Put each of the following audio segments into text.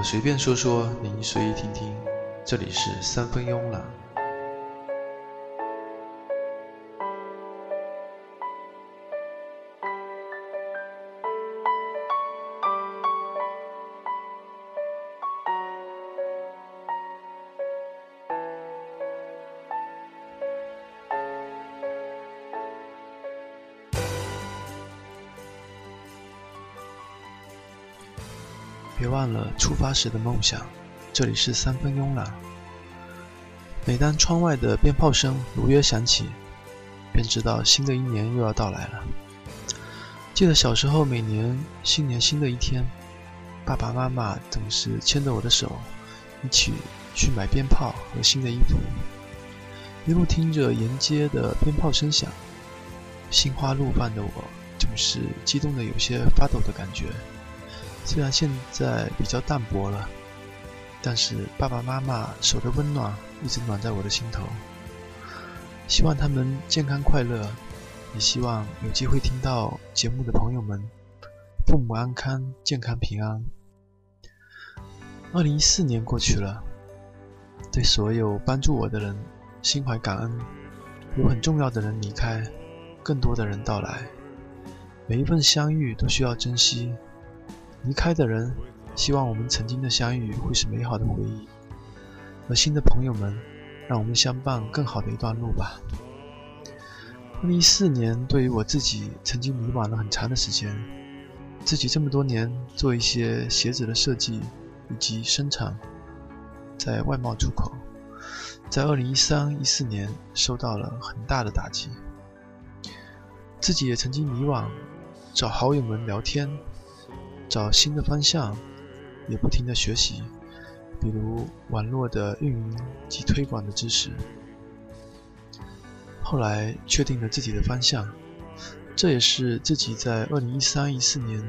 我随便说说，您随意听听。这里是三分慵懒。出发时的梦想。这里是三分慵懒。每当窗外的鞭炮声如约响起，便知道新的一年又要到来了。记得小时候，每年新年新的一天，爸爸妈妈总是牵着我的手，一起去买鞭炮和新的衣服。一路听着沿街的鞭炮声响，心花怒放的我总是激动的有些发抖的感觉。虽然现在比较淡薄了，但是爸爸妈妈手的温暖一直暖在我的心头。希望他们健康快乐，也希望有机会听到节目的朋友们，父母安康、健康平安。二零一四年过去了，对所有帮助我的人心怀感恩。有很重要的人离开，更多的人到来，每一份相遇都需要珍惜。离开的人，希望我们曾经的相遇会是美好的回忆；而新的朋友们，让我们相伴更好的一段路吧。二零一四年对于我自己，曾经迷茫了很长的时间。自己这么多年做一些鞋子的设计以及生产，在外贸出口，在二零一三一四年受到了很大的打击。自己也曾经迷惘，找好友们聊天。找新的方向，也不停的学习，比如网络的运营及推广的知识。后来确定了自己的方向，这也是自己在二零一三一四年，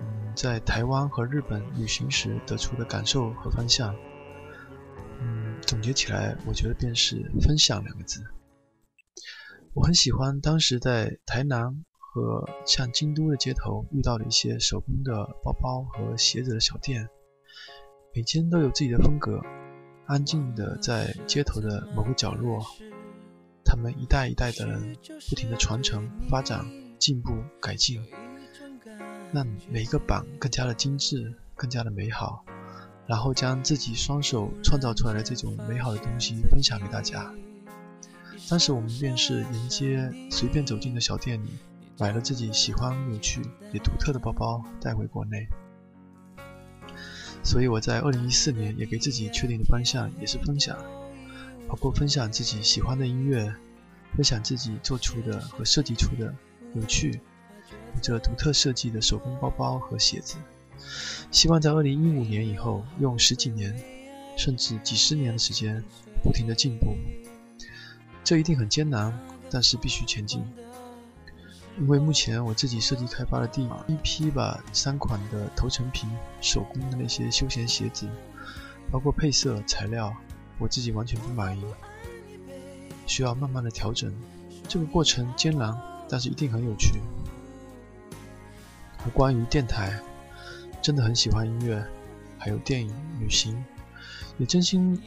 嗯，在台湾和日本旅行时得出的感受和方向。嗯，总结起来，我觉得便是“分享”两个字。我很喜欢当时在台南。和像京都的街头遇到了一些手工的包包和鞋子的小店，每间都有自己的风格，安静的在街头的某个角落，他们一代一代的人不停的传承、发展、进步、改进，让每一个版更加的精致、更加的美好，然后将自己双手创造出来的这种美好的东西分享给大家。当时我们便是沿街随便走进的小店里。买了自己喜欢、有趣也独特的包包带回国内，所以我在二零一四年也给自己确定的方向也是分享，包括分享自己喜欢的音乐，分享自己做出的和设计出的有趣、有着独特设计的手工包包和鞋子。希望在二零一五年以后，用十几年甚至几十年的时间，不停的进步。这一定很艰难，但是必须前进。因为目前我自己设计开发的第一批吧三款的头层皮手工的那些休闲鞋子，包括配色材料，我自己完全不满意，需要慢慢的调整。这个过程艰难，但是一定很有趣。关于电台，真的很喜欢音乐，还有电影、旅行，也真心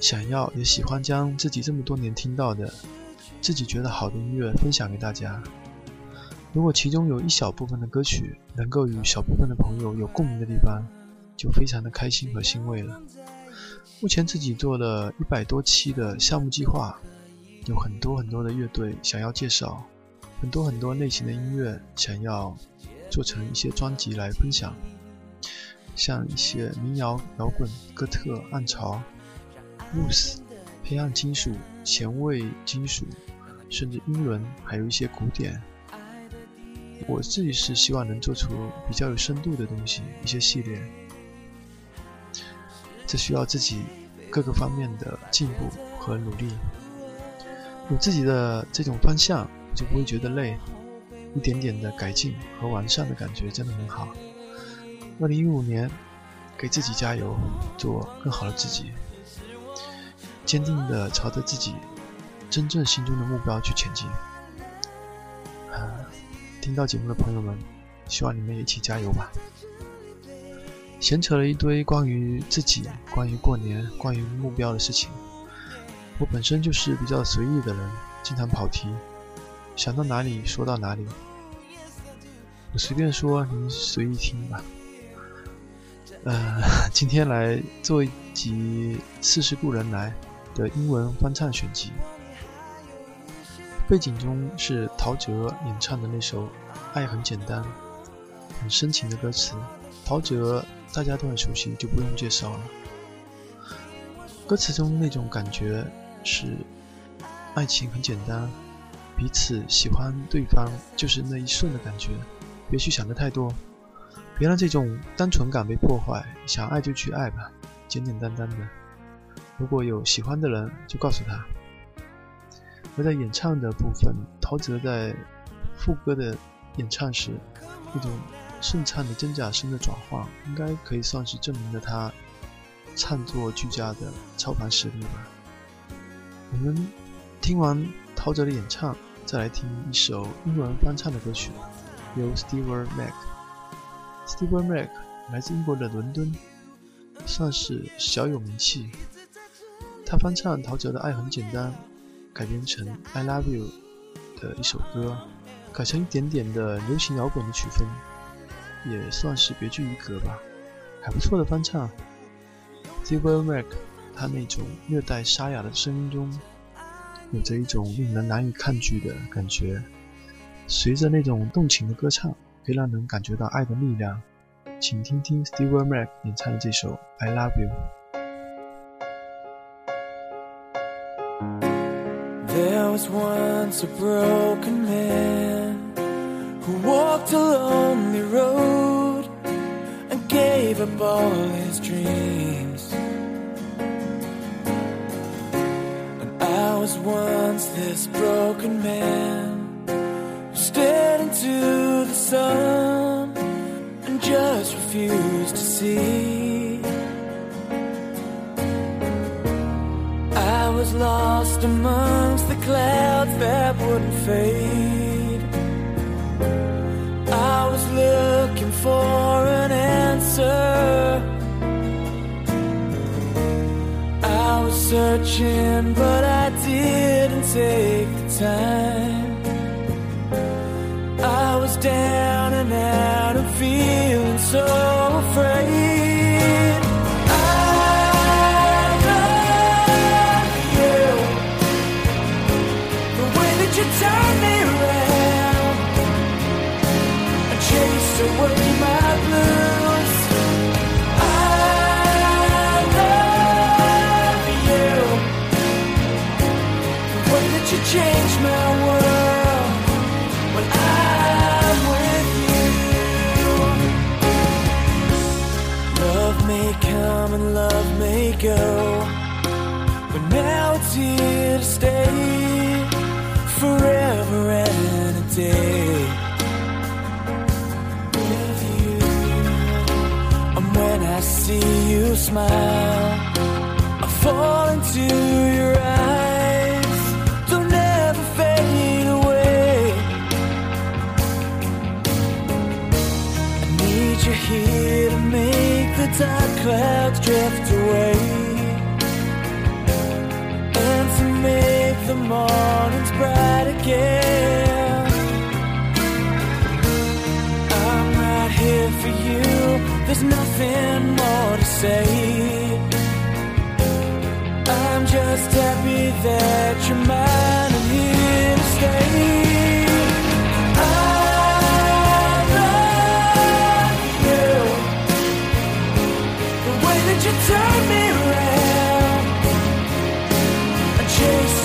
想要也喜欢将自己这么多年听到的、自己觉得好的音乐分享给大家。如果其中有一小部分的歌曲能够与小部分的朋友有共鸣的地方，就非常的开心和欣慰了。目前自己做了一百多期的项目计划，有很多很多的乐队想要介绍，很多很多类型的音乐想要做成一些专辑来分享，像一些民谣、摇滚、哥特、暗潮、blues、黑暗金属、前卫金属，甚至英伦，还有一些古典。我自己是希望能做出比较有深度的东西，一些系列。这需要自己各个方面的进步和努力。有自己的这种方向，就不会觉得累。一点点的改进和完善的感觉真的很好。二零一五年，给自己加油，做更好的自己，坚定的朝着自己真正心中的目标去前进。听到节目的朋友们，希望你们也一起加油吧！闲扯了一堆关于自己、关于过年、关于目标的事情。我本身就是比较随意的人，经常跑题，想到哪里说到哪里。我随便说，您随意听吧。呃，今天来做一集《似是故人来》的英文翻唱选集，背景中是陶喆演唱的那首《爱很简单》，很深情的歌词。陶喆大家都很熟悉，就不用介绍了。歌词中那种感觉是，爱情很简单，彼此喜欢对方就是那一瞬的感觉，别去想的太多，别让这种单纯感被破坏。想爱就去爱吧，简简单单的。如果有喜欢的人，就告诉他。而在演唱的部分，陶喆在副歌的演唱时，那种。顺畅的真假声的转换，应该可以算是证明了他唱作俱佳的超凡实力吧。我们听完陶喆的演唱，再来听一首英文翻唱的歌曲，由 Steve Mac。Steve Mac 来自英国的伦敦，算是小有名气。他翻唱陶喆的《爱很简单》，改编成《I Love You》的一首歌，改成一点点的流行摇滚的曲风。也算是别具一格吧，还不错的翻唱。Steve Mac，他那种略带沙哑的声音中，有着一种令人难以抗拒的感觉。随着那种动情的歌唱，可以让人感觉到爱的力量。请听听 Steve Mac 演唱的这首《I Love You》。There was once a broken man. who walked a lonely road and gave up all his dreams. And I was once this broken man who stared into the sun and just refused to see. I was lost amongst clouds that wouldn't fade. I was looking for an answer. I was searching, but I didn't take the time. I was down and out of feeling so go, but now it's here to stay forever and a day. With you, and when I see you smile, I fall into your eyes. They'll never fade away. I need you here to make the dark clouds drift away. The mornings bright again. I'm right here for you there's nothing more to say. I'm just happy that you're mine and here to stay. I love you. The way that you turn me around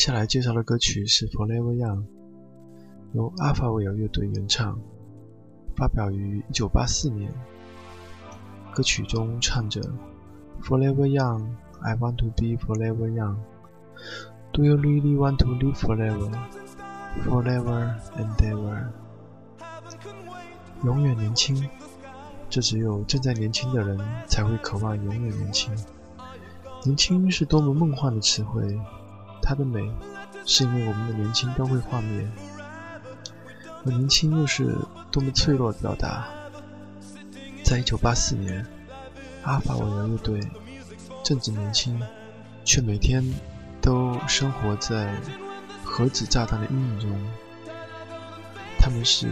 接下来介绍的歌曲是《Forever Young》，由阿法维尔乐队原唱，发表于1984年。歌曲中唱着：“Forever young, I want to be forever young. Do you really want to live forever, forever and ever？” 永远年轻，这只有正在年轻的人才会渴望永远年轻。年轻是多么梦幻的词汇。它的美，是因为我们的年轻都会幻灭，而年轻又是多么脆弱的表达。在一九八四年，阿法维尔乐队正值年轻，却每天都生活在核子炸弹的阴影中。他们是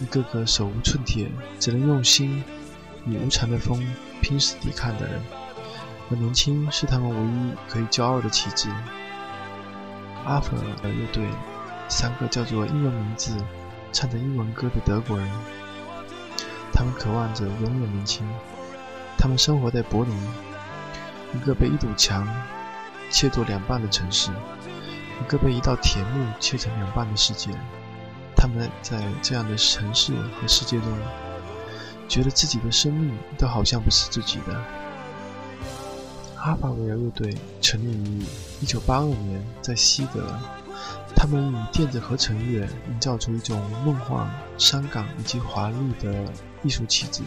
一个个手无寸铁，只能用心与无常的风拼死抵抗的人，而年轻是他们唯一可以骄傲的旗帜。阿弗尔乐队，三个叫做英文名字、唱着英文歌的德国人，他们渴望着永远年轻。他们生活在柏林，一个被一堵墙切作两半的城市，一个被一道铁幕切成两半的世界。他们在这样的城市和世界中，觉得自己的生命都好像不是自己的。阿法维尔乐队成立于1982年，在西德。他们以电子合成乐营造出一种梦幻、伤感以及华丽的艺术气质，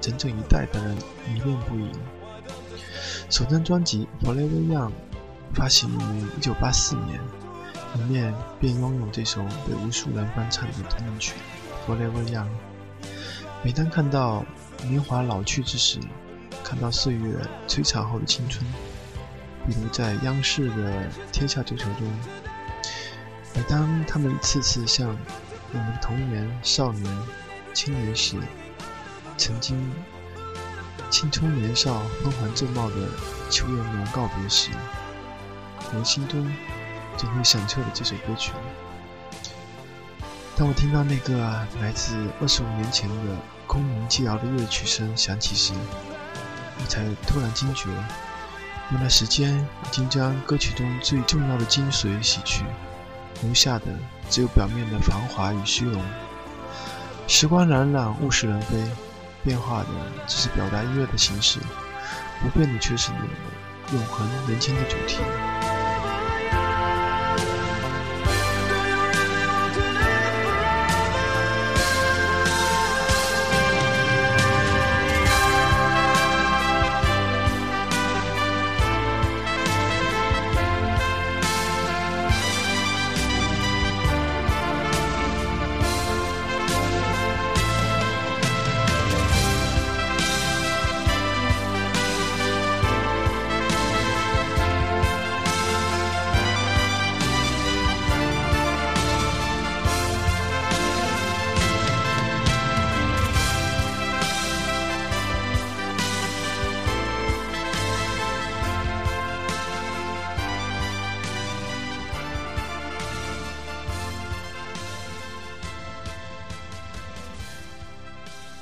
整整一代的人迷恋不已。首张专辑《Forever Young》发行于1984年，里面便拥有这首被无数人翻唱的同名曲《Forever Young》。每当看到年华老去之时，看到岁月摧残后的青春，比如在央视的《天下足球》中，每当他们一次次向我们童年、少年、青年时曾经青春年少、风华正茂的邱艳娘告别时，我心中总会响彻的这首歌曲。当我听到那个来自二十五年前的空灵寂寥的乐曲声响起时，我才突然惊觉，原来时间已经将歌曲中最重要的精髓洗去，留下的只有表面的繁华与虚荣。时光冉冉，物是人非，变化的只是表达音乐的形式，不变的却是永恒年轻的主题。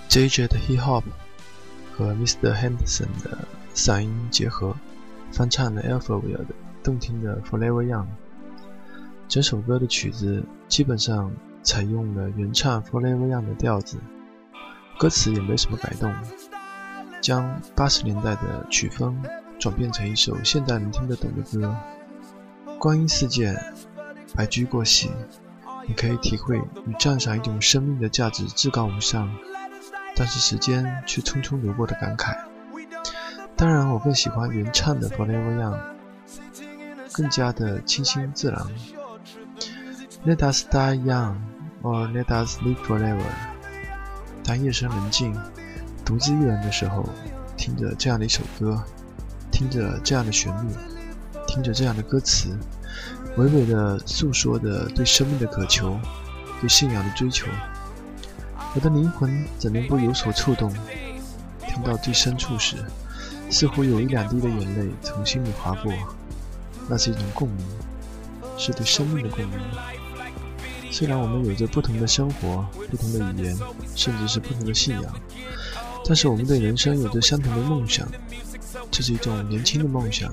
J.J. 的 Hip Hop 和 Mr. Henderson 的嗓音结合，翻唱了 Alphaville 的动听的 Forever Young。整首歌的曲子基本上采用了原唱 Forever Young 的调子，歌词也没什么改动，将八十年代的曲风转变成一首现代人听得懂的歌。光阴似箭，白驹过隙，你可以体会与赞赏一种生命的价值至高无上。但是时间却匆匆流过的感慨。当然，我更喜欢原唱的《Forever Young》，更加的清新自然。Let us die young, or let us live forever。当夜深人静，独自一人的时候，听着这样的一首歌，听着这样的旋律，听着这样的歌词，娓娓的诉说着对生命的渴求，对信仰的追求。我的灵魂怎能不有所触动？听到最深处时，似乎有一两滴的眼泪从心里划过，那是一种共鸣，是对生命的共鸣。虽然我们有着不同的生活、不同的语言，甚至是不同的信仰，但是我们对人生有着相同的梦想。这是一种年轻的梦想，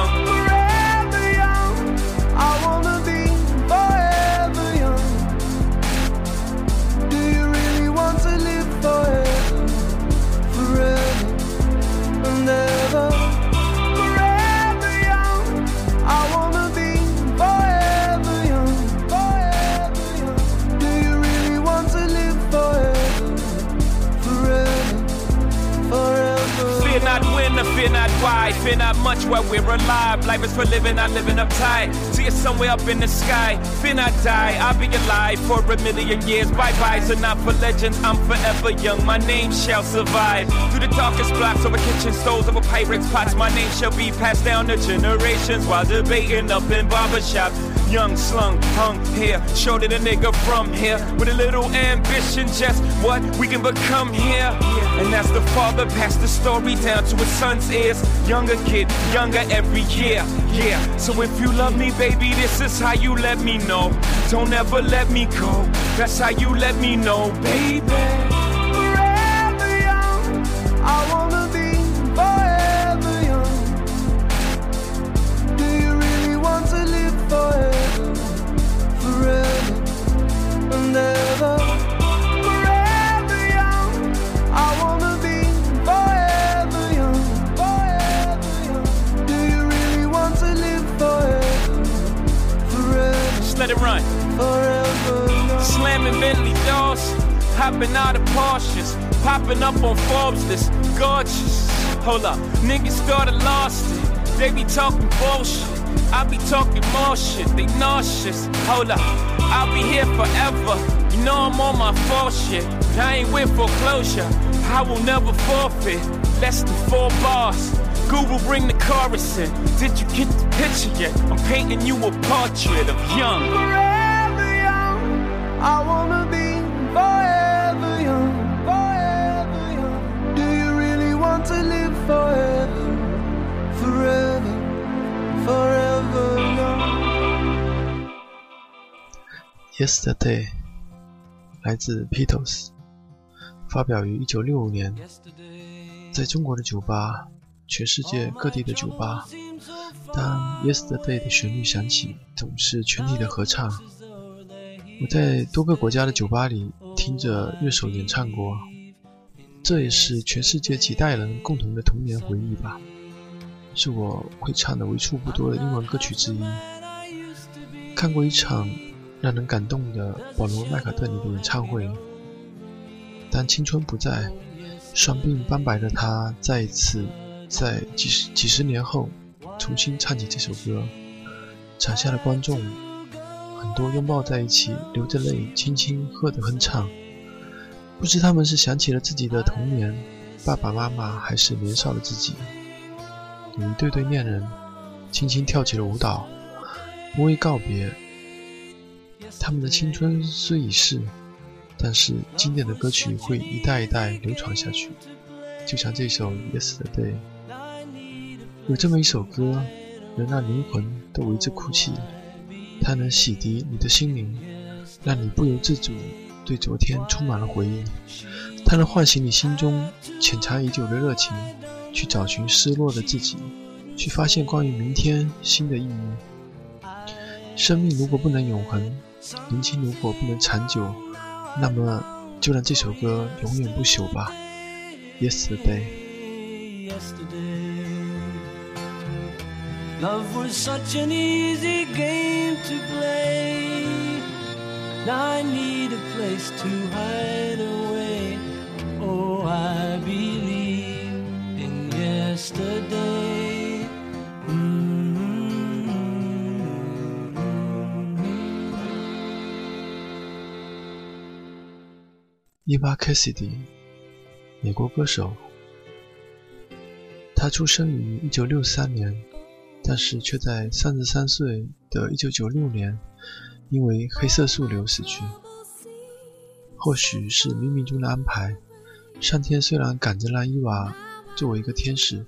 love. Not die. I'll be alive for a million years. Bye byes are not for legends. I'm forever young. My name shall survive. Through the darkest blocks over kitchen stoves, over pirates' pots. My name shall be passed down to generations while debating up in barbershops. Young slung, hung here, showed it a nigga from here with a little ambition, just what we can become here. And as the father passed the story down to his son's ears, younger kid, younger every year, yeah. So if you love me, baby, this is how you let me know. Don't ever let me go. That's how you let me know, baby. Young. Slamming hopping out of Porsches, popping up on Forbes list, gorgeous. Hold up, niggas started lost it. They be talking bullshit. I be talking more shit. They nauseous. Hold up, I'll be here forever. You know I'm on my full shit. I ain't with foreclosure. I will never forfeit. Less than four bars. Google bring the chorus in. Did you get the picture yet? I'm painting you a portrait of young. I wanna be forever young, forever young. Do you really want to live forever, forever, forever young? Yesterday，来自 Beatles，发表于1965年。在中国的酒吧，全世界各地的酒吧，当 Yesterday 的旋律响起，总是全体的合唱。我在多个国家的酒吧里听着乐手演唱过，这也是全世界几代人共同的童年回忆吧，是我会唱的为数不多的英文歌曲之一。看过一场让人感动的保罗·麦卡特尼的演唱会，当青春不在，双鬓斑白的他再一次在几十几十年后重新唱起这首歌，场下的观众很多拥抱在一起，流着泪，轻轻和着哼唱。不知他们是想起了自己的童年，爸爸妈妈，还是年少的自己。有一对对恋人轻轻跳起了舞蹈，不为告别。他们的青春虽已逝，但是经典的歌曲会一代一代流传下去，就像这首《Yesterday》。有这么一首歌，能让灵魂都为之哭泣，它能洗涤你的心灵，让你不由自主对昨天充满了回忆，它能唤醒你心中潜藏已久的热情，去找寻失落的自己，去发现关于明天新的意义。生命如果不能永恒，年轻如果不能长久，那么就让这首歌永远不朽吧。Yesterday。Love was such an easy game to play. I need a place to hide away. Oh, I believe in yesterday. Mm-hmm. 伊娃·凯西迪，美国歌手。他出生于1963年，但是却在33岁的1996年因为黑色素瘤死去。或许是冥冥中的安排，上天虽然赶着让伊娃作为一个天使，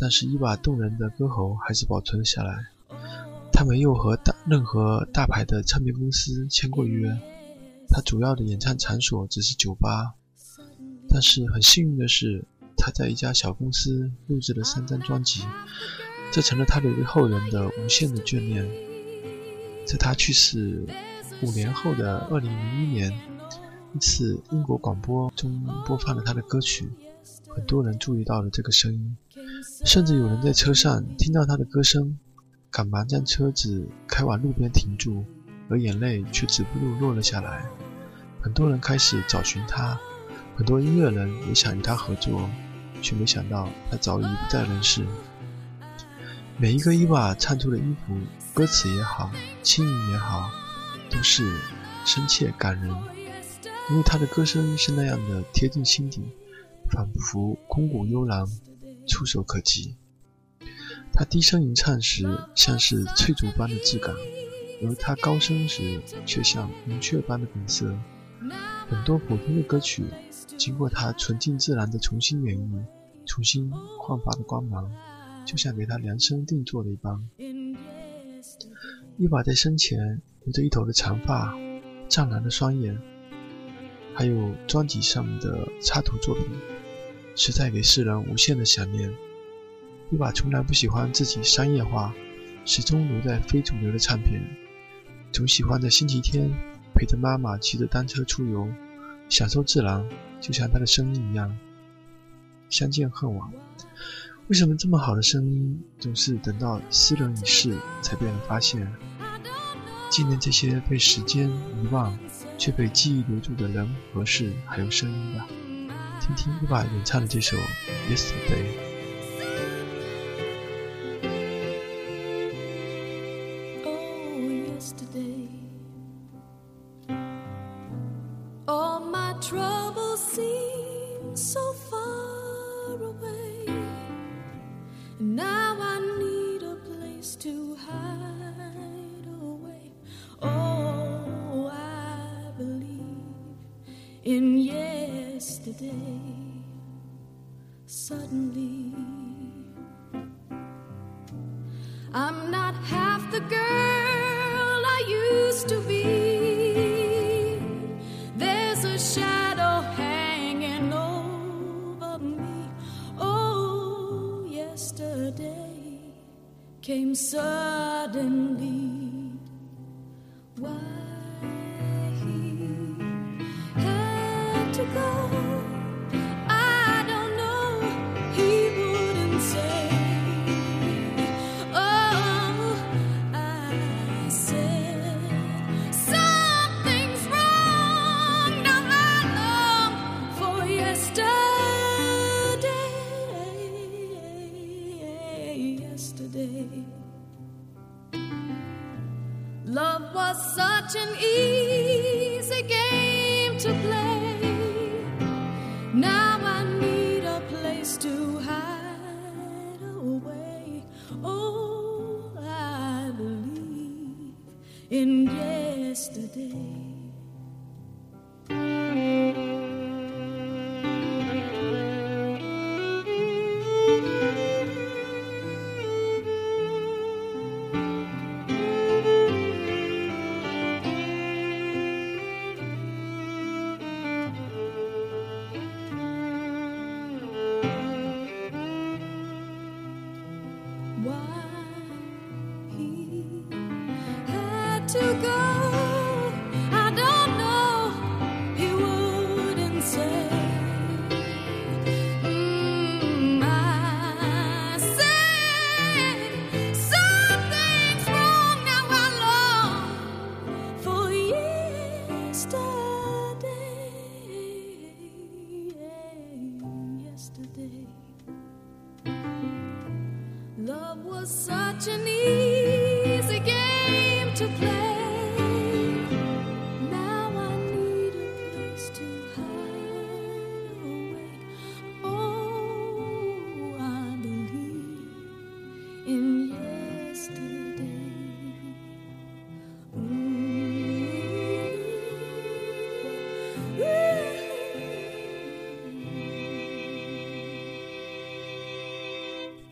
但是伊娃动人的歌喉还是保存了下来。他没有和大任何大牌的唱片公司签过约，他主要的演唱场所只是酒吧。但是很幸运的是，他在一家小公司录制了三张专辑，这成了他留给后人的无限的眷恋。在他去世五年后的2001年，一次英国广播中播放了他的歌曲，很多人注意到了这个声音，甚至有人在车上听到他的歌声。赶忙将车子开往路边停住，而眼泪却止不住落了下来。很多人开始找寻他，很多音乐人也想与他合作，却没想到他早已不在人世。每一个伊娃唱出的音符、歌词也好，轻盈也好，都是深切感人，因为她的歌声是那样的贴近心底，仿佛空谷幽兰，触手可及。她低声吟唱时，像是翠竹般的质感；而他高声时，却像云雀般的本色。很多普通的歌曲，经过他纯净自然的重新演绎，重新焕发的光芒，就像给他量身定做的一般。伊娃在生前留着一头的长发，湛蓝的双眼，还有专辑上的插图作品，实在给世人无限的想念。伊娃从来不喜欢自己商业化，始终留在非主流的唱片。总喜欢在星期天陪着妈妈骑着单车出游，享受自然，就像他的声音一样。相见恨晚，为什么这么好的声音总是等到斯人已逝才被人发现？纪念这些被时间遗忘却被记忆留住的人和事，还有声音吧。听听伊娃演唱的这首《Yesterday》。day, suddenly, I'm not.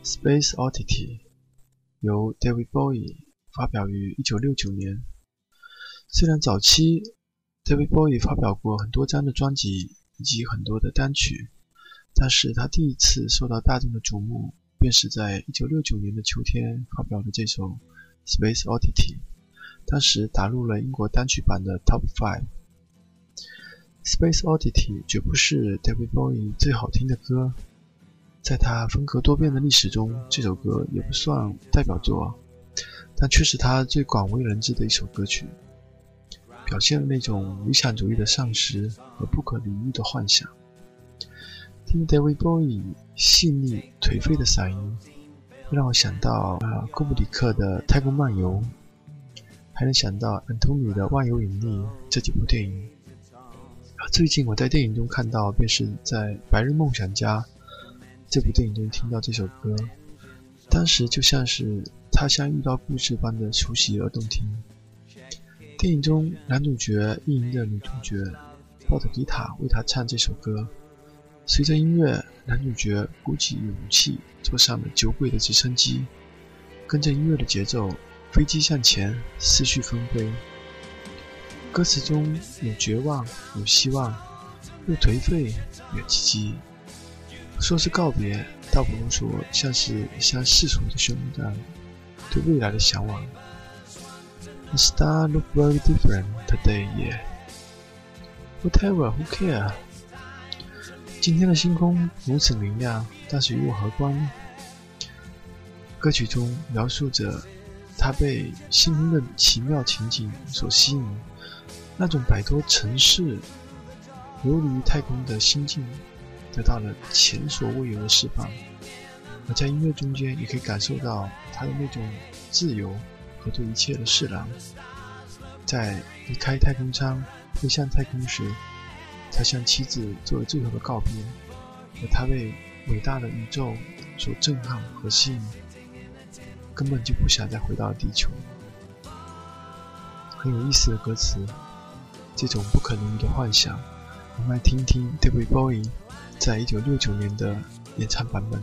Space Oddity 由 David Bowie 发表于1969年。虽然早期 David Bowie 发表过很多张的专辑以及很多的单曲，但是他第一次受到大众的瞩目，便是在1969年的秋天发表的这首 Space Oddity，当时打入了英国单曲榜的 Top Five。Space Oddity 绝不是 David Bowie 最好听的歌。在他风格多变的历史中，这首歌也不算代表作，但却是他最广为人知的一首歌曲，表现了那种理想主义的丧失和不可理喻的幻想。听 David Bowie 细腻颓废的嗓音，会让我想到啊，库布里克的《太空漫游》，还能想到安东尼的《万有引力》这几部电影。最近我在电影中看到，便是在《白日梦想家》。这部电影中听到这首歌，当时就像是他乡遇到故事般的熟悉而动听。电影中男主角意淫的女主角抱着吉他为他唱这首歌，随着音乐，男主角鼓起勇气坐上了酒鬼的直升机，跟着音乐的节奏，飞机向前，思绪纷飞。歌词中有绝望，有希望，又颓废，有积极。说是告别，倒不如说像是向世俗的宣战，对未来的向往。The star look very different today, yeah. Whatever, who care? 今天的星空如此明亮，但是与我何关呢？歌曲中描述着他被星空的奇妙情景所吸引，那种摆脱尘世、游离太空的心境。得到了前所未有的释放，而在音乐中间也可以感受到他的那种自由和对一切的释然。在离开太空舱飞向太空时，他向妻子做了最后的告别，而他被伟大的宇宙所震撼和吸引，根本就不想再回到地球。很有意思的歌词，这种不可能的幻想，我们来听听 d a v i Bowie。在一九六九年的演唱版本。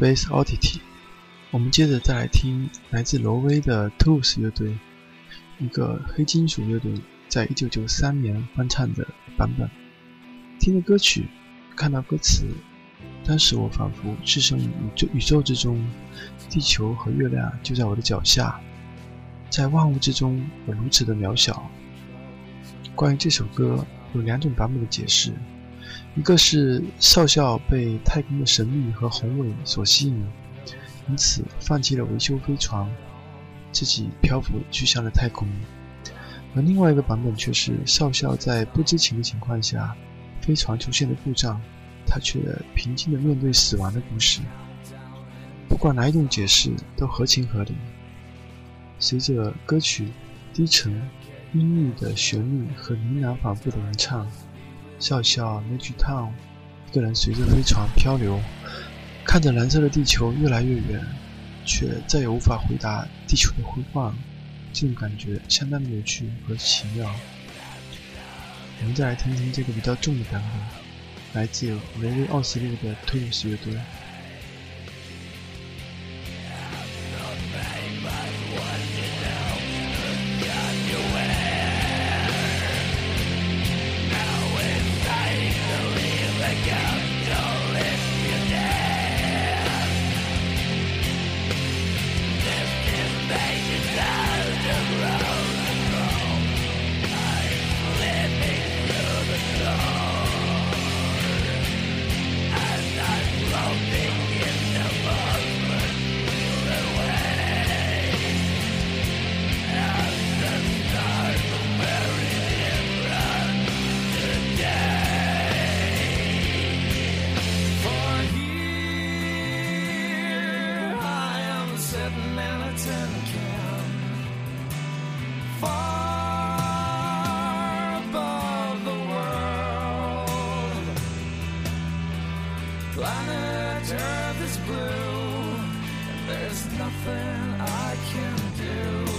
Space Oddity。我们接着再来听来自挪威的 Tools 乐队，一个黑金属乐队，在一九九三年翻唱的版本。听着歌曲，看到歌词，当时我仿佛置身于宇宙宇宙之中，地球和月亮就在我的脚下，在万物之中，我如此的渺小。关于这首歌，有两种版本的解释，一个是少校被太空的神秘和宏伟所吸引。因此，放弃了维修飞船，自己漂浮去向了太空。而另外一个版本却是少校在不知情的情况下，飞船出现了故障，他却平静地面对死亡的故事。不管哪一种解释，都合情合理。随着歌曲低沉、阴郁的旋律和呢喃反复的吟唱，笑笑 Major Tom 一个人随着飞船漂流。看着蓝色的地球越来越远，却再也无法回答地球的呼唤，这种感觉相当的有趣和奇妙。我们再来听听这个比较重的版本，来自雷威奥斯陆的推鲁斯乐队。Planet Earth is blue, and there's nothing I can do.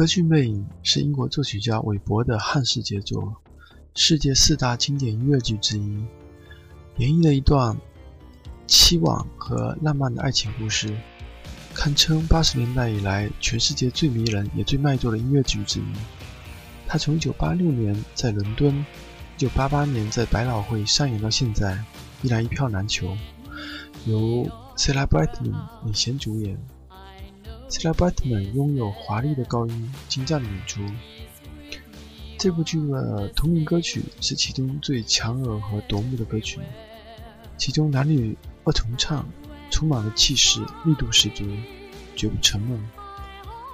歌剧《魅影》是英国作曲家韦伯的汉式杰作，世界四大经典音乐剧之一，演绎了一段凄婉和浪漫的爱情故事，堪称八十年代以来全世界最迷人也最卖座的音乐剧之一。它从1986年在伦敦，1988年在百老汇上演到现在，依然一票难求。由 Cilla Blackman 领衔主演。Cilla Blackman 拥有华丽的高音，精湛的演出。这部剧的同名歌曲是其中最强而和夺目的歌曲，其中男女二重唱，充满了气势，力度十足，绝不沉闷。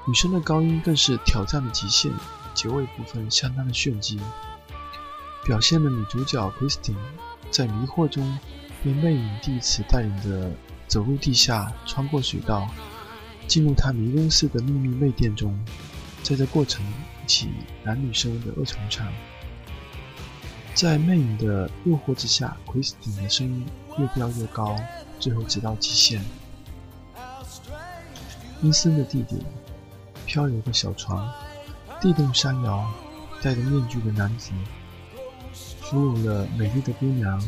女生的高音更是挑战的极限，结尾部分相当的炫技，表现了女主角 Christine 在迷惑中被魅影第一次带领着走入地下，穿过水道。进入他迷宫似的秘密内殿中，在这过程一起男女生的二重唱。在魅影的诱惑之下，奎斯汀的声音越飙越高，最后直到极限。阴森的地点，漂流的小船，地动山摇，戴着面具的男子，俘虏了美丽的姑娘，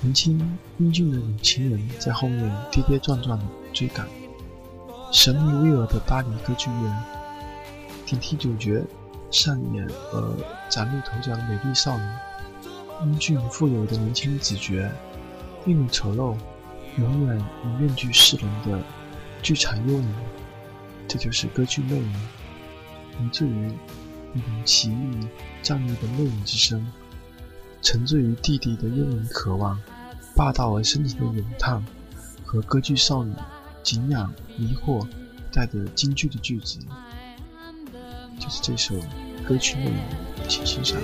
年轻英俊的情人在后面跌跌撞撞的追赶。神秘巍峨的巴黎歌剧院，顶替主角上演而崭露头角的美丽少女。英俊富有的年轻子爵，令你丑陋，永远以面具示人的剧场幽灵，这就是歌剧魅影。以至于一种奇异、仗义的魅影之声，沉醉于弟弟的幽灵渴望，霸道而深情的咏叹，和歌剧少女敬仰、迷惑带着京剧的句子，就是这首歌曲内容，请欣赏。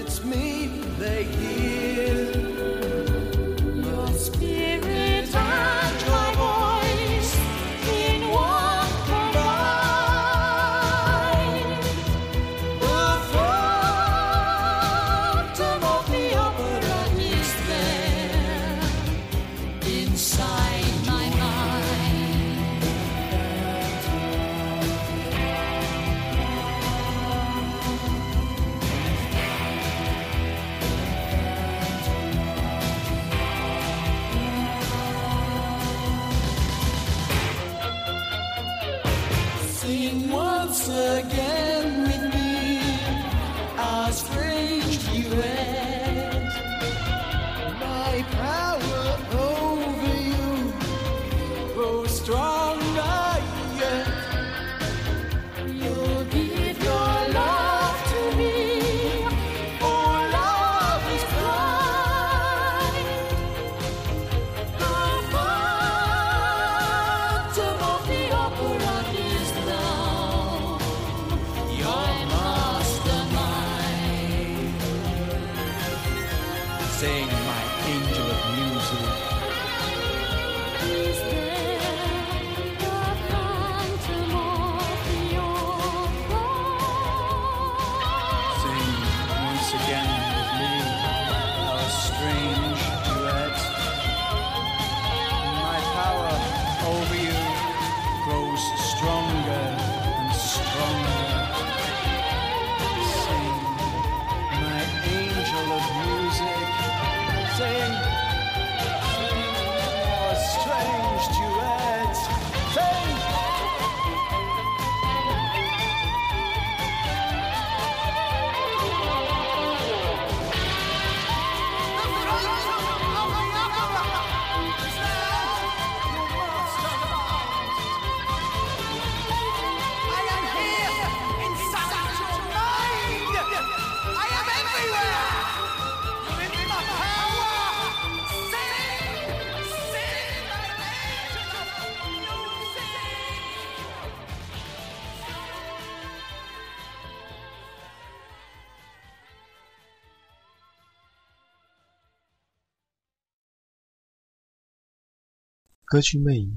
歌剧《魅影》，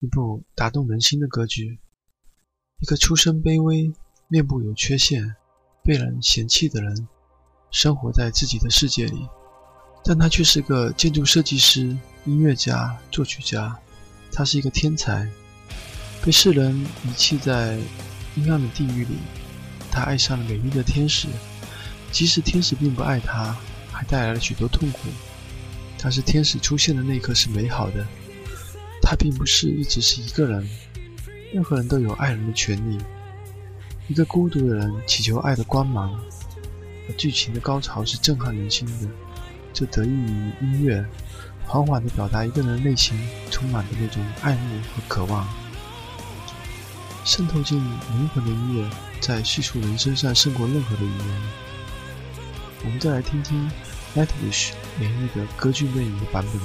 一部打动人心的歌剧。一个出身卑微、面部有缺陷、被人嫌弃的人，生活在自己的世界里，但他却是个建筑设计师、音乐家、作曲家。他是一个天才，被世人遗弃在阴暗的地狱里。他爱上了美丽的天使，即使天使并不爱他，还带来了许多痛苦。但是天使出现的那一刻是美好的，他并不是一直是一个人，任何人都有爱人的权利。一个孤独的人祈求爱的光芒，而剧情的高潮是震撼人心的，这得益于音乐，缓缓地表达一个人内心充满的那种爱慕和渴望，渗透进灵魂的音乐，在叙述人生上胜过任何的语言。我们再来听听 Nightwish 演绎的歌剧魅影的版本，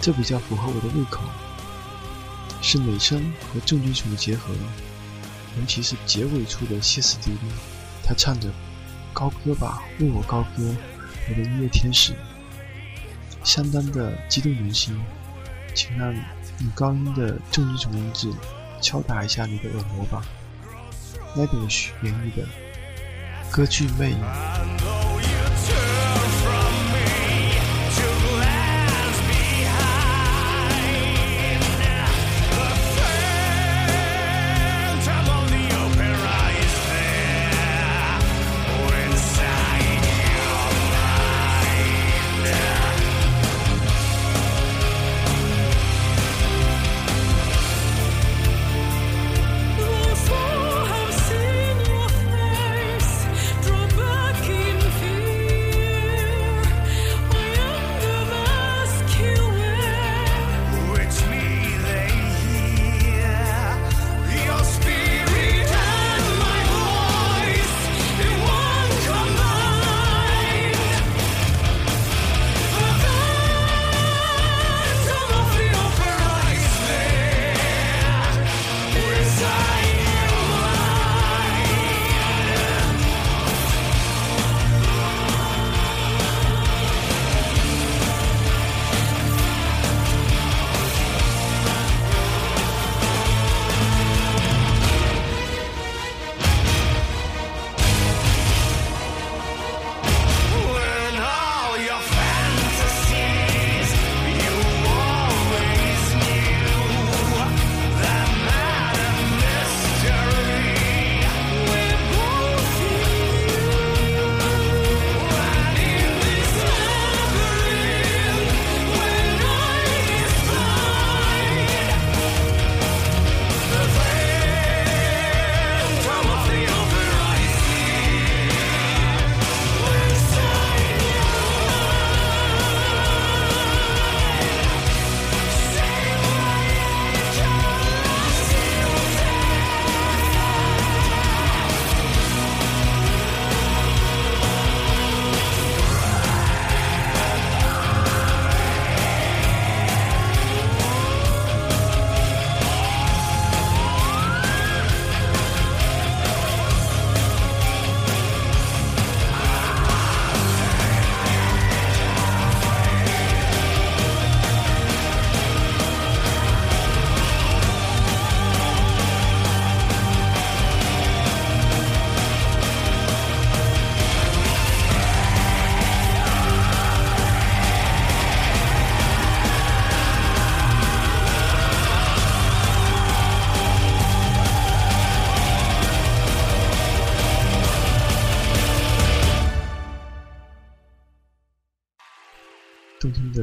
这比较符合我的胃口，是美声和重金属的结合，尤其是结尾处的歇斯底里，他唱着“高歌吧，为我高歌，我的音乐天使”，相当的激动人心。请让女高音的重金属音质敲打一下你的耳膜吧。Nightwish 演绎的《歌剧魅影》。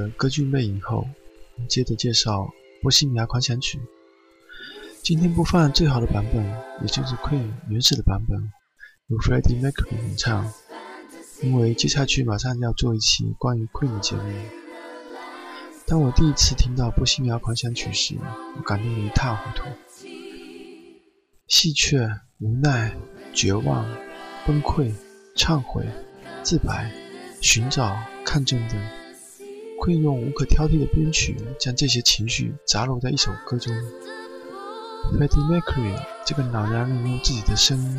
歌剧魅影》后，接着介绍《波西米亚狂想曲》。今天播放最好的版本，也就是 Queen 原始的版本，由 Freddie Mercury 演唱。因为接下去马上要做一期关于 Queen 的节目。当我第一次听到《波西米亚狂想曲》时，我感动得一塌糊涂。戏谑、无奈、绝望、崩溃、忏悔、自白、寻找、看见的，Queen 用无可挑剔的编曲将这些情绪杂糅在一首歌中。Freddie Mercury 这个老男人用自己的声音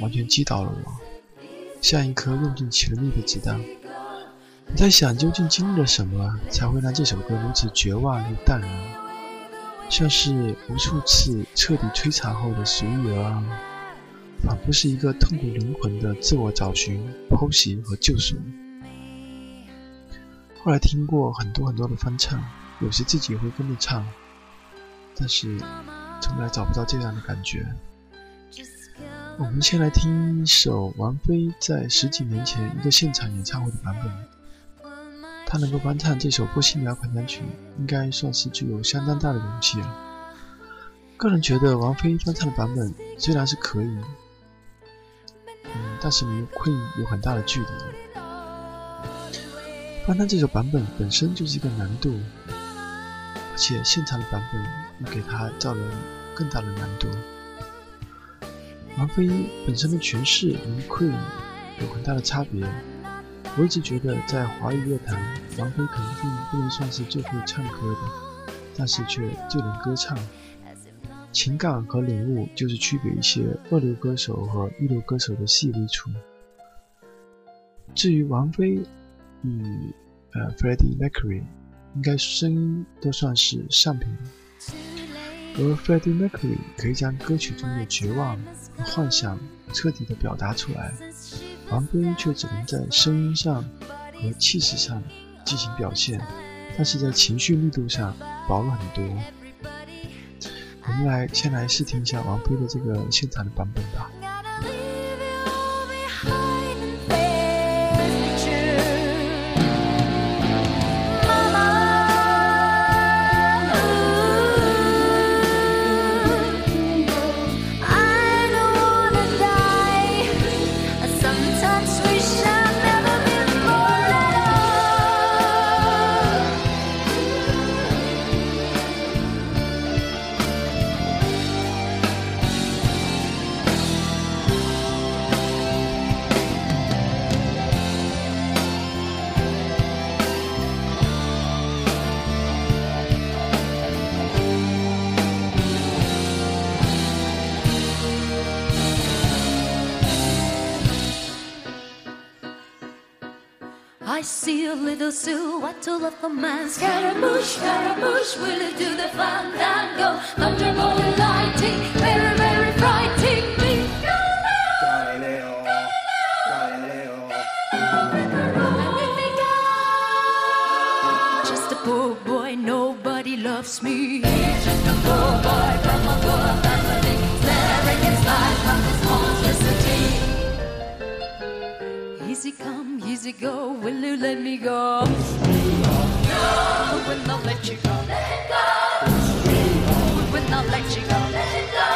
完全击倒了我，像一颗用尽全力的子弹。我在想，究竟经历了什么，才会让这首歌如此绝望又淡然，像是无数次彻底摧残后的随遇而安，仿佛是一个痛苦灵魂的自我找寻、剖析和救赎。后来听过很多很多的翻唱，有时自己也会跟着唱，但是从来找不到这样的感觉。我们先来听一首王菲在十几年前一个现场演唱会的版本。她能够翻唱这首《波西米亚狂想曲》，应该算是具有相当大的勇气了。个人觉得王菲翻唱的版本虽然是可以，嗯，但是离 Queen 有很大的距离。翻唱这首版本本身就是一个难度，而且现场的版本又给它造了更大的难度。王菲本身的诠释与 Queen 有很大的差别。我一直觉得，在华语乐坛，王菲肯定不能算是最会唱歌的，但是却最能歌唱。情感和领悟就是区别一些二流歌手和一流歌手的细微处。至于王菲与呃 Freddie Mercury，应该声音都算是上品。而 Freddie Mercury 可以将歌曲中的绝望和幻想彻底的表达出来，王菲却只能在声音上和气势上进行表现，但是在情绪密度上薄了很多。我们来先来试听一下王菲的这个现场的版本吧。Silhouette of a man Scaramouche, Scaramouche, will it do the fandango? Thunderbolt and lightning, very, very frightening me Galileo, Galileo. Galileo. Just a poor boy, nobody loves me just a poor boy Easy come, easy go, will you let me go? No, will not let you go Let it go will not let you go Let it go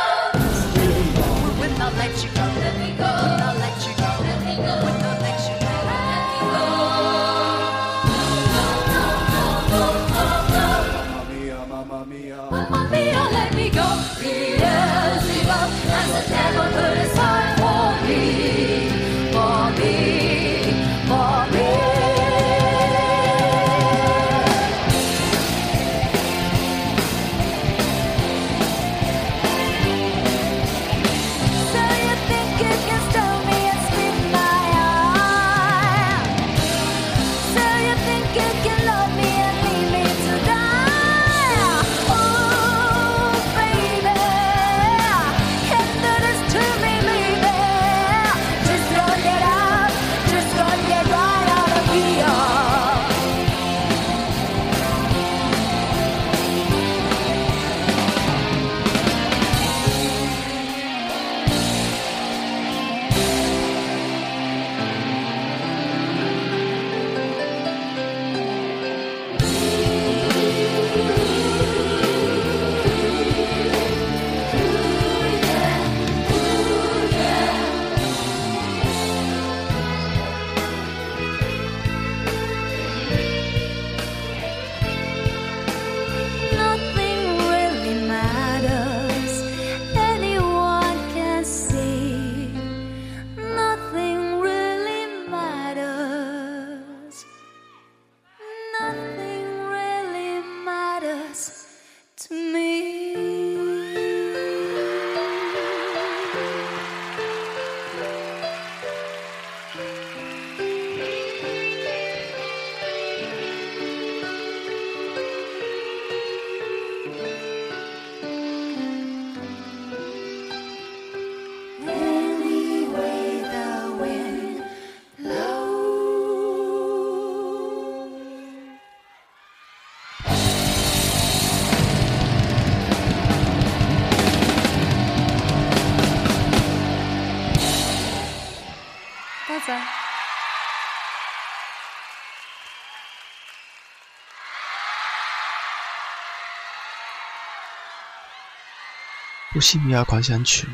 波西米亚狂想曲》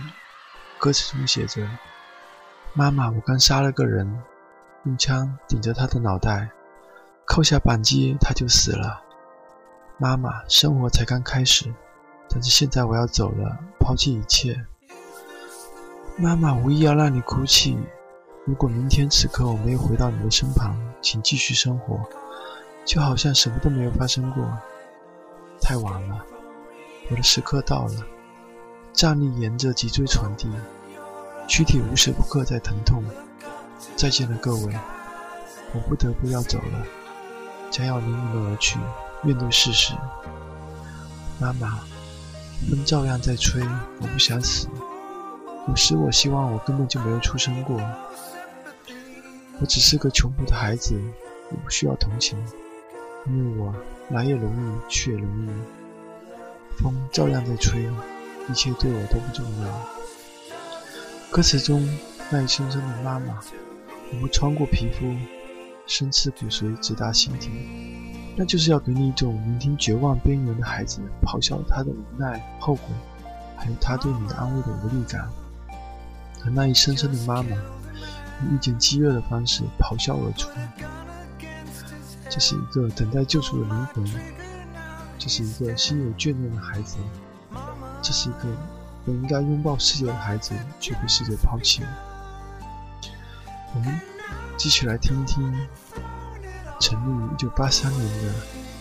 歌词中写着：“妈妈，我刚杀了个人，用枪顶着他的脑袋，扣下扳机他就死了。妈妈，生活才刚开始，但是现在我要走了，抛弃一切。妈妈，无意要让你哭泣。如果明天此刻我没有回到你的身旁，请继续生活，就好像什么都没有发生过。太晚了，我的时刻到了。”战力沿着脊椎传递，躯体无时不刻在疼痛。再见了，各位，我不得不要走了，将要离你们而去，面对事实。妈妈，风照样在吹，我不想死。有时我希望我根本就没有出生过，我只是个穷苦的孩子，也不需要同情，因为我来也容易，去也容易。风照样在吹，一切对我都不重要。歌词中那一声声的妈妈，仿佛穿过皮肤，深刺骨髓，直达心底。那就是要给你一种聆听绝望边缘的孩子咆哮他的无奈、后悔，还有他对你的安慰的无力感。而那一声声的妈妈，以一种饥饿的方式咆哮而出。这是一个等待救赎的灵魂，这是一个心有眷恋的孩子，这是一个本应该拥抱世界的孩子，却被世界抛弃了。我们继续来听一听成立于1983年的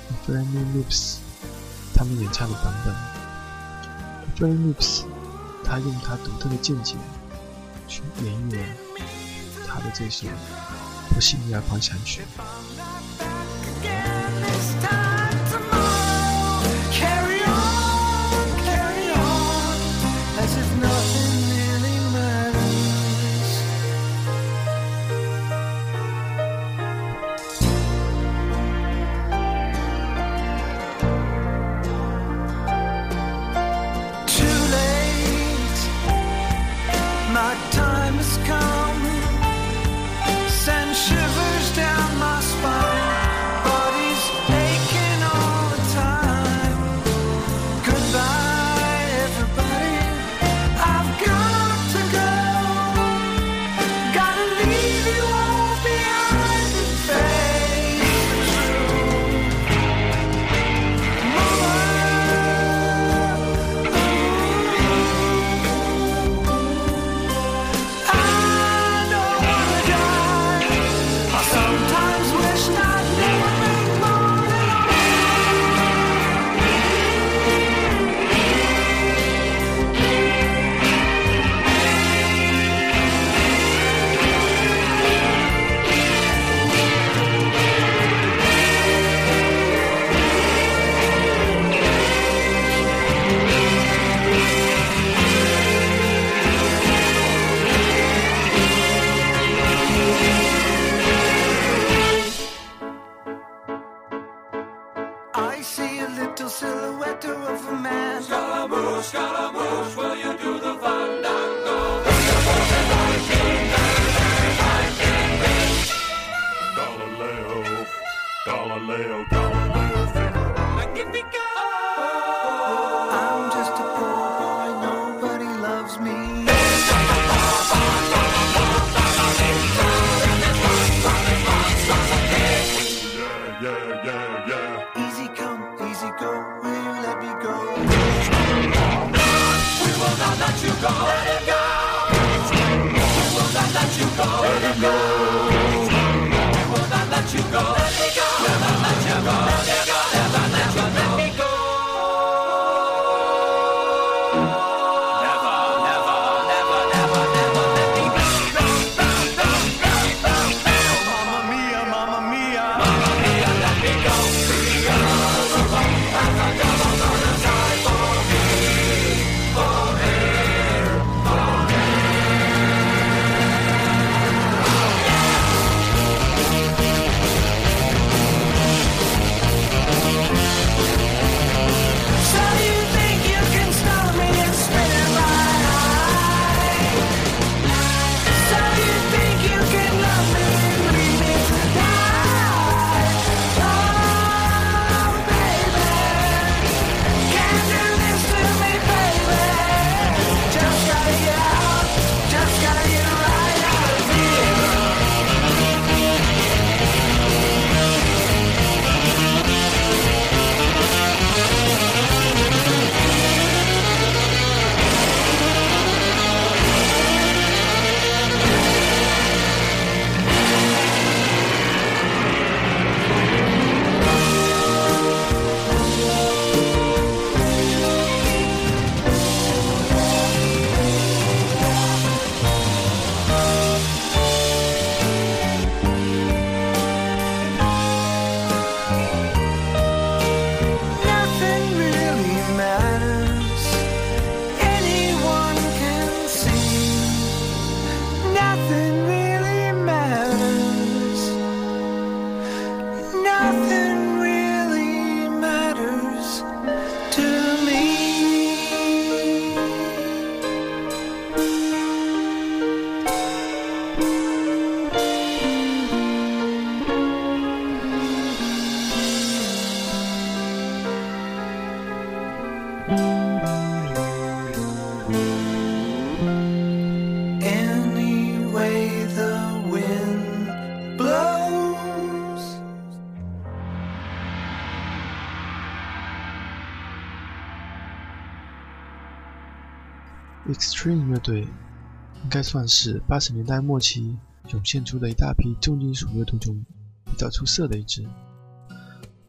f r a n y Lips 他们演唱的版本。f r a n y Lips 他用他独特的见解去演绎了他的这首《波西米亚狂想曲》。队应该算是八十年代末期涌现出的一大批重金属乐队中比较出色的一支。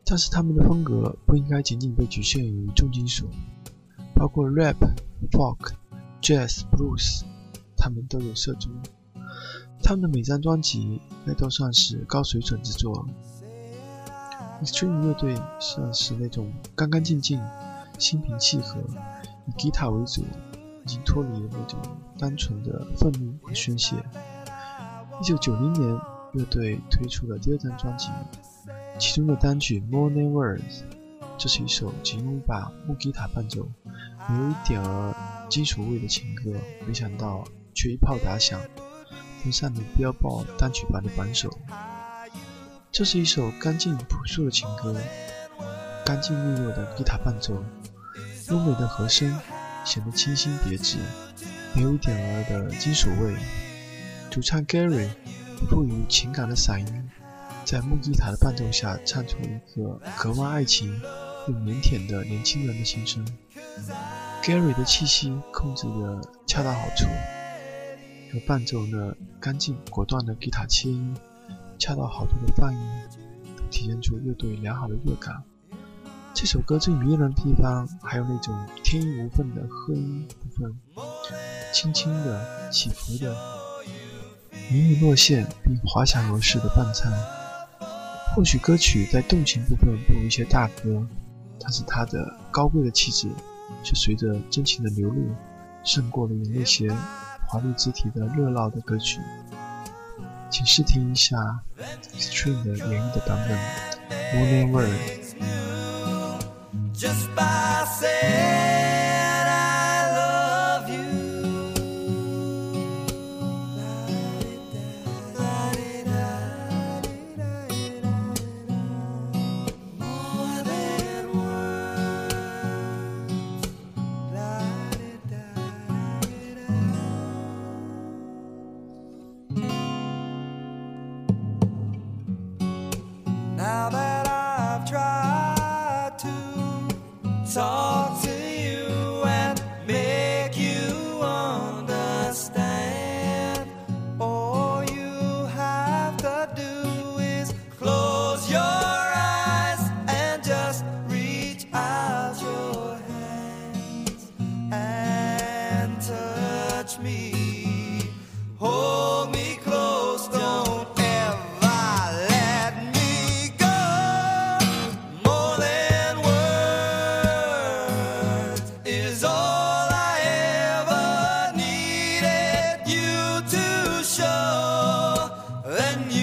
但是他们的风格不应该仅仅被局限于重金属，包括 rap、folk、jazz、blues，他们都有涉足。他们的每张专辑应该都算是高水准之作。Extreme 乐队算是那种干干净净、心平气和，以吉他为主，已经脱离了那种单纯的愤怒和宣泄。一九九零年，乐队推出了第二张专辑，其中的单曲《More Than Words》，这是一首仅用一把木吉他伴奏，没有一点儿金属味的情歌，没想到却一炮打响，登上了 Billboard 单曲榜的榜首。这是一首干净朴素的情歌，干净利落的吉他伴奏，优美的和声，显得清新别致，没有一点儿的金属味。主唱 Gary 赋予情感的嗓音，在木吉他的伴奏下唱出了一个渴望爱情又腼腆的年轻人的心声。Gary 的气息控制得恰到好处，和伴奏那干净果断的吉他切音。恰到好处的放音，体现出乐队良好的乐感。这首歌最迷人的地方，还有那种天衣无缝的和音部分，轻轻的、起伏的，隐隐落线并滑翔而逝的伴唱。或许歌曲在动情部分不如一些大歌，但是它的高贵的气质，却随着真情的流露，胜过了那些华丽肢体的热闹的歌曲。请试听一下 Extreme 的演绎的版本《Morning Words》。Just by saying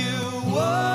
you were.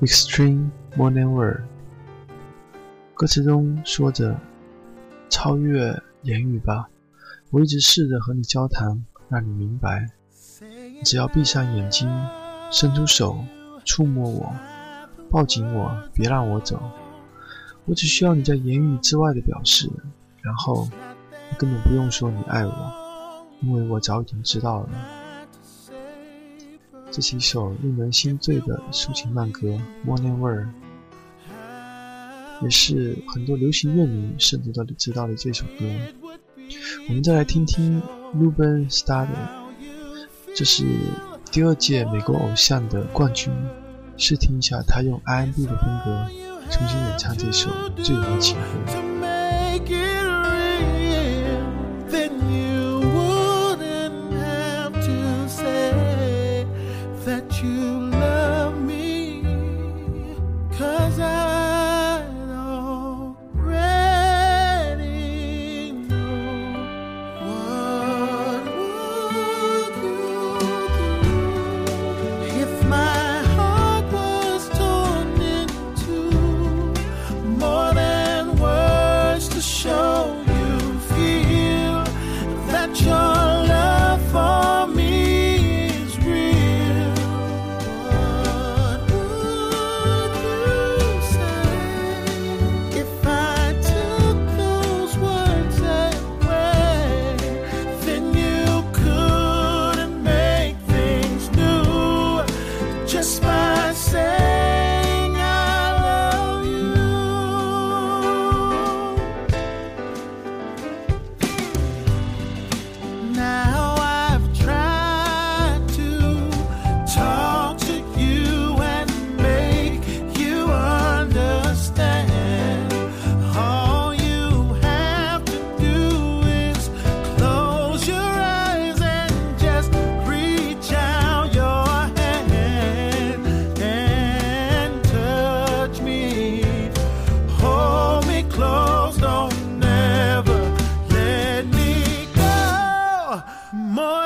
Extreme Morning World。歌词中说着：“超越言语吧，我一直试着和你交谈，让你明白。只要闭上眼睛，伸出手，触摸我，抱紧我，别让我走。我只需要你在言语之外的表示，然后你根本不用说你爱我，因为我早已经知道了。”这是一首令人心醉的抒情慢歌《Morning w o r d》，也是很多流行乐迷甚至都知道的这首歌。我们再来听听 Ruben Studdard，这是第二届美国偶像的冠军，试听一下他用 R&B 的风格重新演唱这首《最美的情歌》。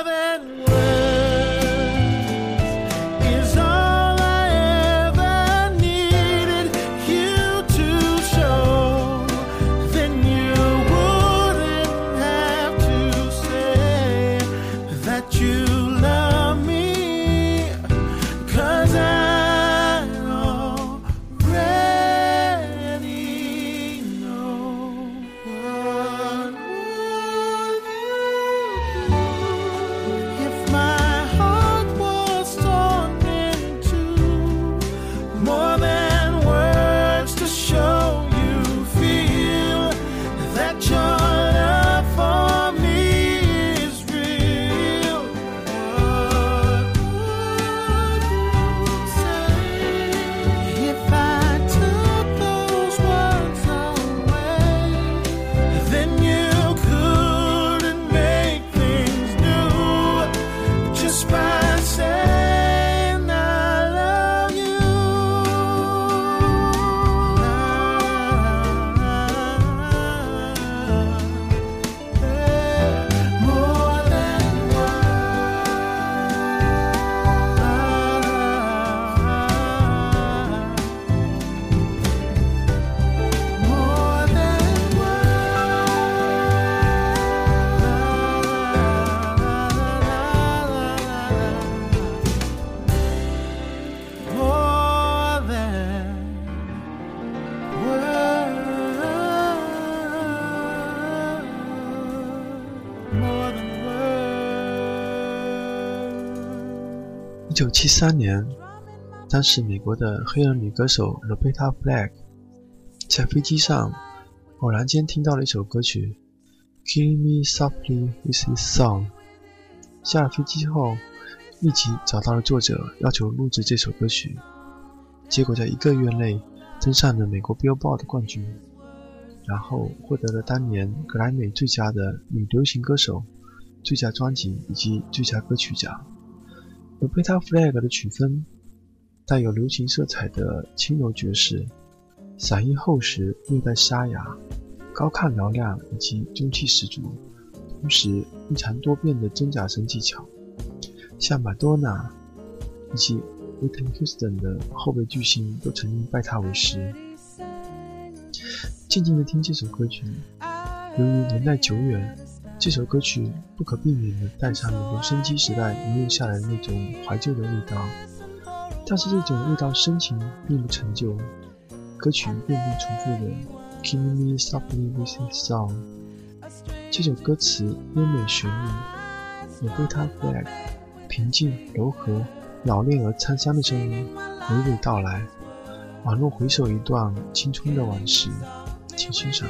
heavenward. 九七三年，当时美国的黑人女歌手 Roberta Flack 在飞机上偶然间听到了一首歌曲《Kill Me Softly with His Song》。下了飞机后，立即找到了作者，要求录制这首歌曲。结果在一个月内登上了美国 Billboard 的冠军，然后获得了当年格莱美最佳的女流行歌手、最佳专辑以及最佳歌曲奖。Roberta flag 的曲风带有流行色彩的轻柔爵士，嗓音厚实略带沙哑，高亢嘹亮以及中气十足，同时蕴藏多变的真假声技巧，像玛多纳以及 w h i t n e Houston 的后备巨星都曾经拜他为师。静静的听这首歌曲，由于年代久远，这首歌曲不可避免地带上了留声机时代遗留下来的那种怀旧的味道。但是这种味道深情并不陈旧，歌曲遍地重复的 “Killing me softly with his song”。这首歌词优美旋律，有贝塔 flag 平静柔和、老练而沧桑的声音娓娓道来，宛若回首一段青春的往事。请欣赏。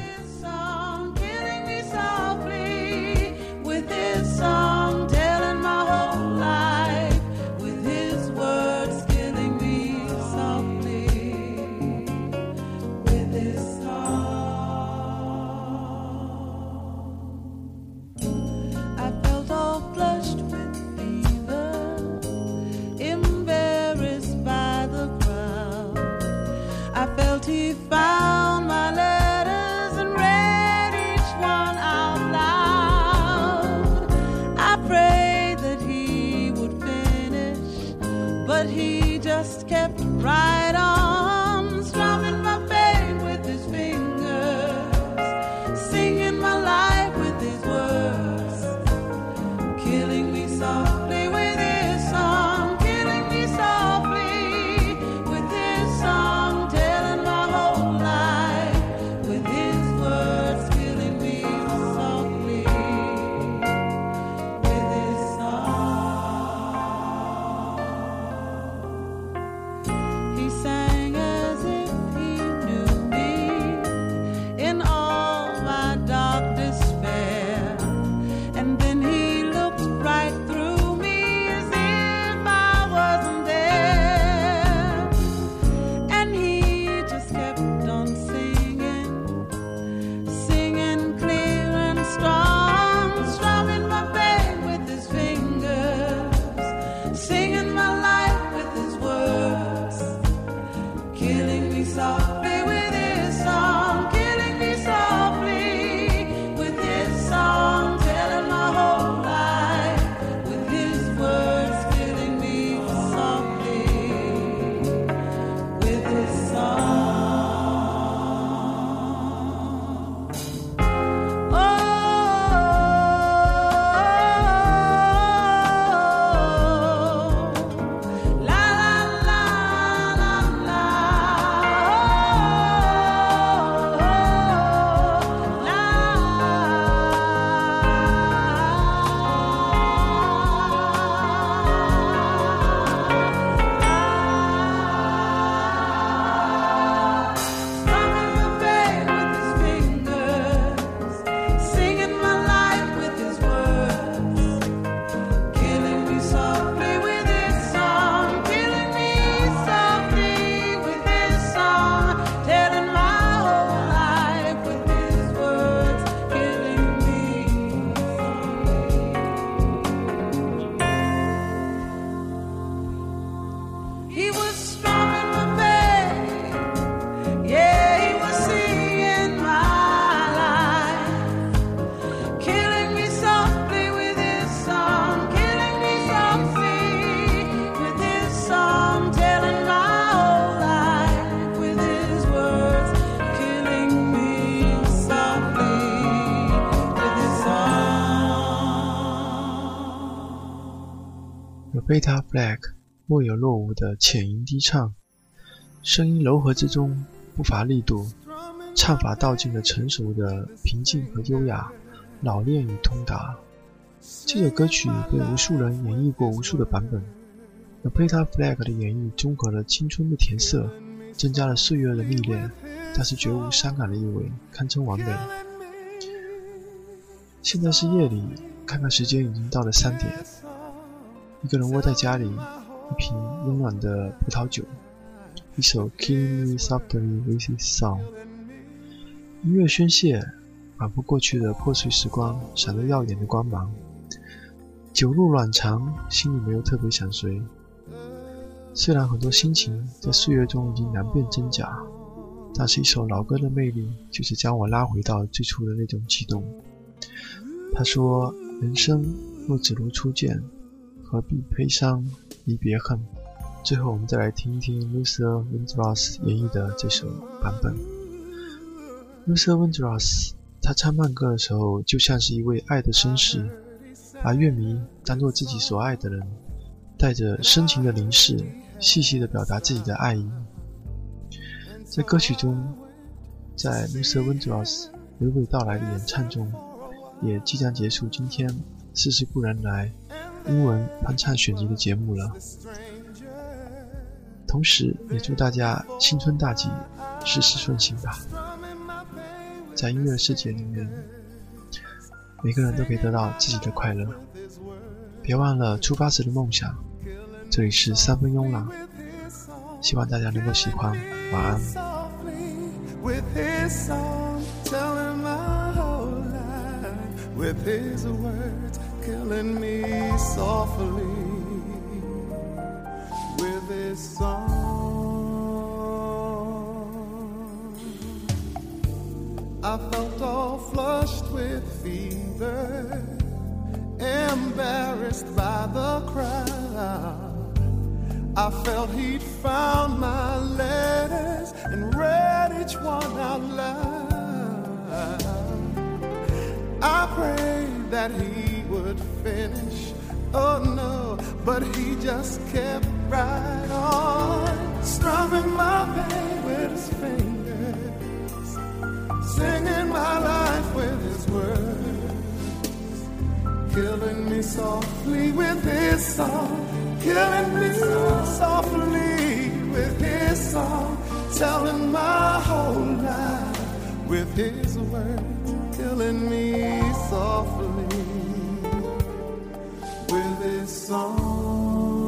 Killing me softly Black，若有若无的浅吟低唱，声音柔和之中不乏力度，唱法道尽了成熟的平静和优雅，老练与通达。这首歌曲被无数人演绎过无数的版本，有贝塔 flag 的演绎综合了青春的甜涩，增加了岁月的历练，但是绝无伤感的意味，堪称完美。现在是夜里，看看时间已经到了三点。一个人窝在家里，一瓶温暖的葡萄酒，一首《Killing Me Softly with His Song》。音乐宣泄，仿佛过去的破碎时光闪着耀眼的光芒。酒入软肠，心里没有特别想谁。虽然很多心情在岁月中已经难辨真假，但是一首老歌的魅力，就是将我拉回到最初的那种悸动。他说：“人生若只如初见，何必悲伤离别恨？最后我们再来听一听 Luther Vandross 演绎的这首版本。Luther Vandross 他唱慢歌的时候，就像是一位爱的绅士，把乐迷当作自己所爱的人，带着深情的凝视，细细地表达自己的爱意。在歌曲中，在 Luther Vandross 娓娓道来的演唱中，也即将结束今天世事固然来英文翻唱选集的节目了。同时，也祝大家新春大吉，事事顺心吧。在音乐世界里面，每个人都可以得到自己的快乐。别忘了出发时的梦想。这里是三分慵懒，希望大家能够喜欢。晚安。Telling me softly, with his song. I felt all flushed with fever, embarrassed by the crowd. I felt he'd found my letters and read each one out loud. I prayed that he would finish. Oh no, but he just kept right on, strumming my pain with his fingers, singing my life with his words, killing me softly with his song. Killing me softly with his song, telling my whole life with his words, killing me softly song.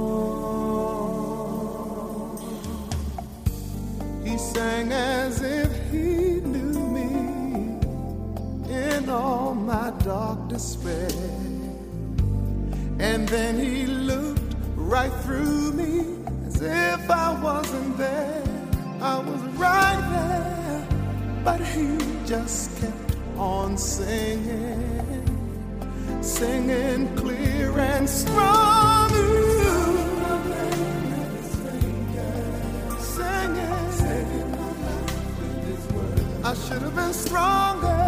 He sang as if he knew me in all my dark despair. And then he looked right through me as if I wasn't there. I was right there, but he just kept on singing, singing clear and strong. Singing, I should have been stronger.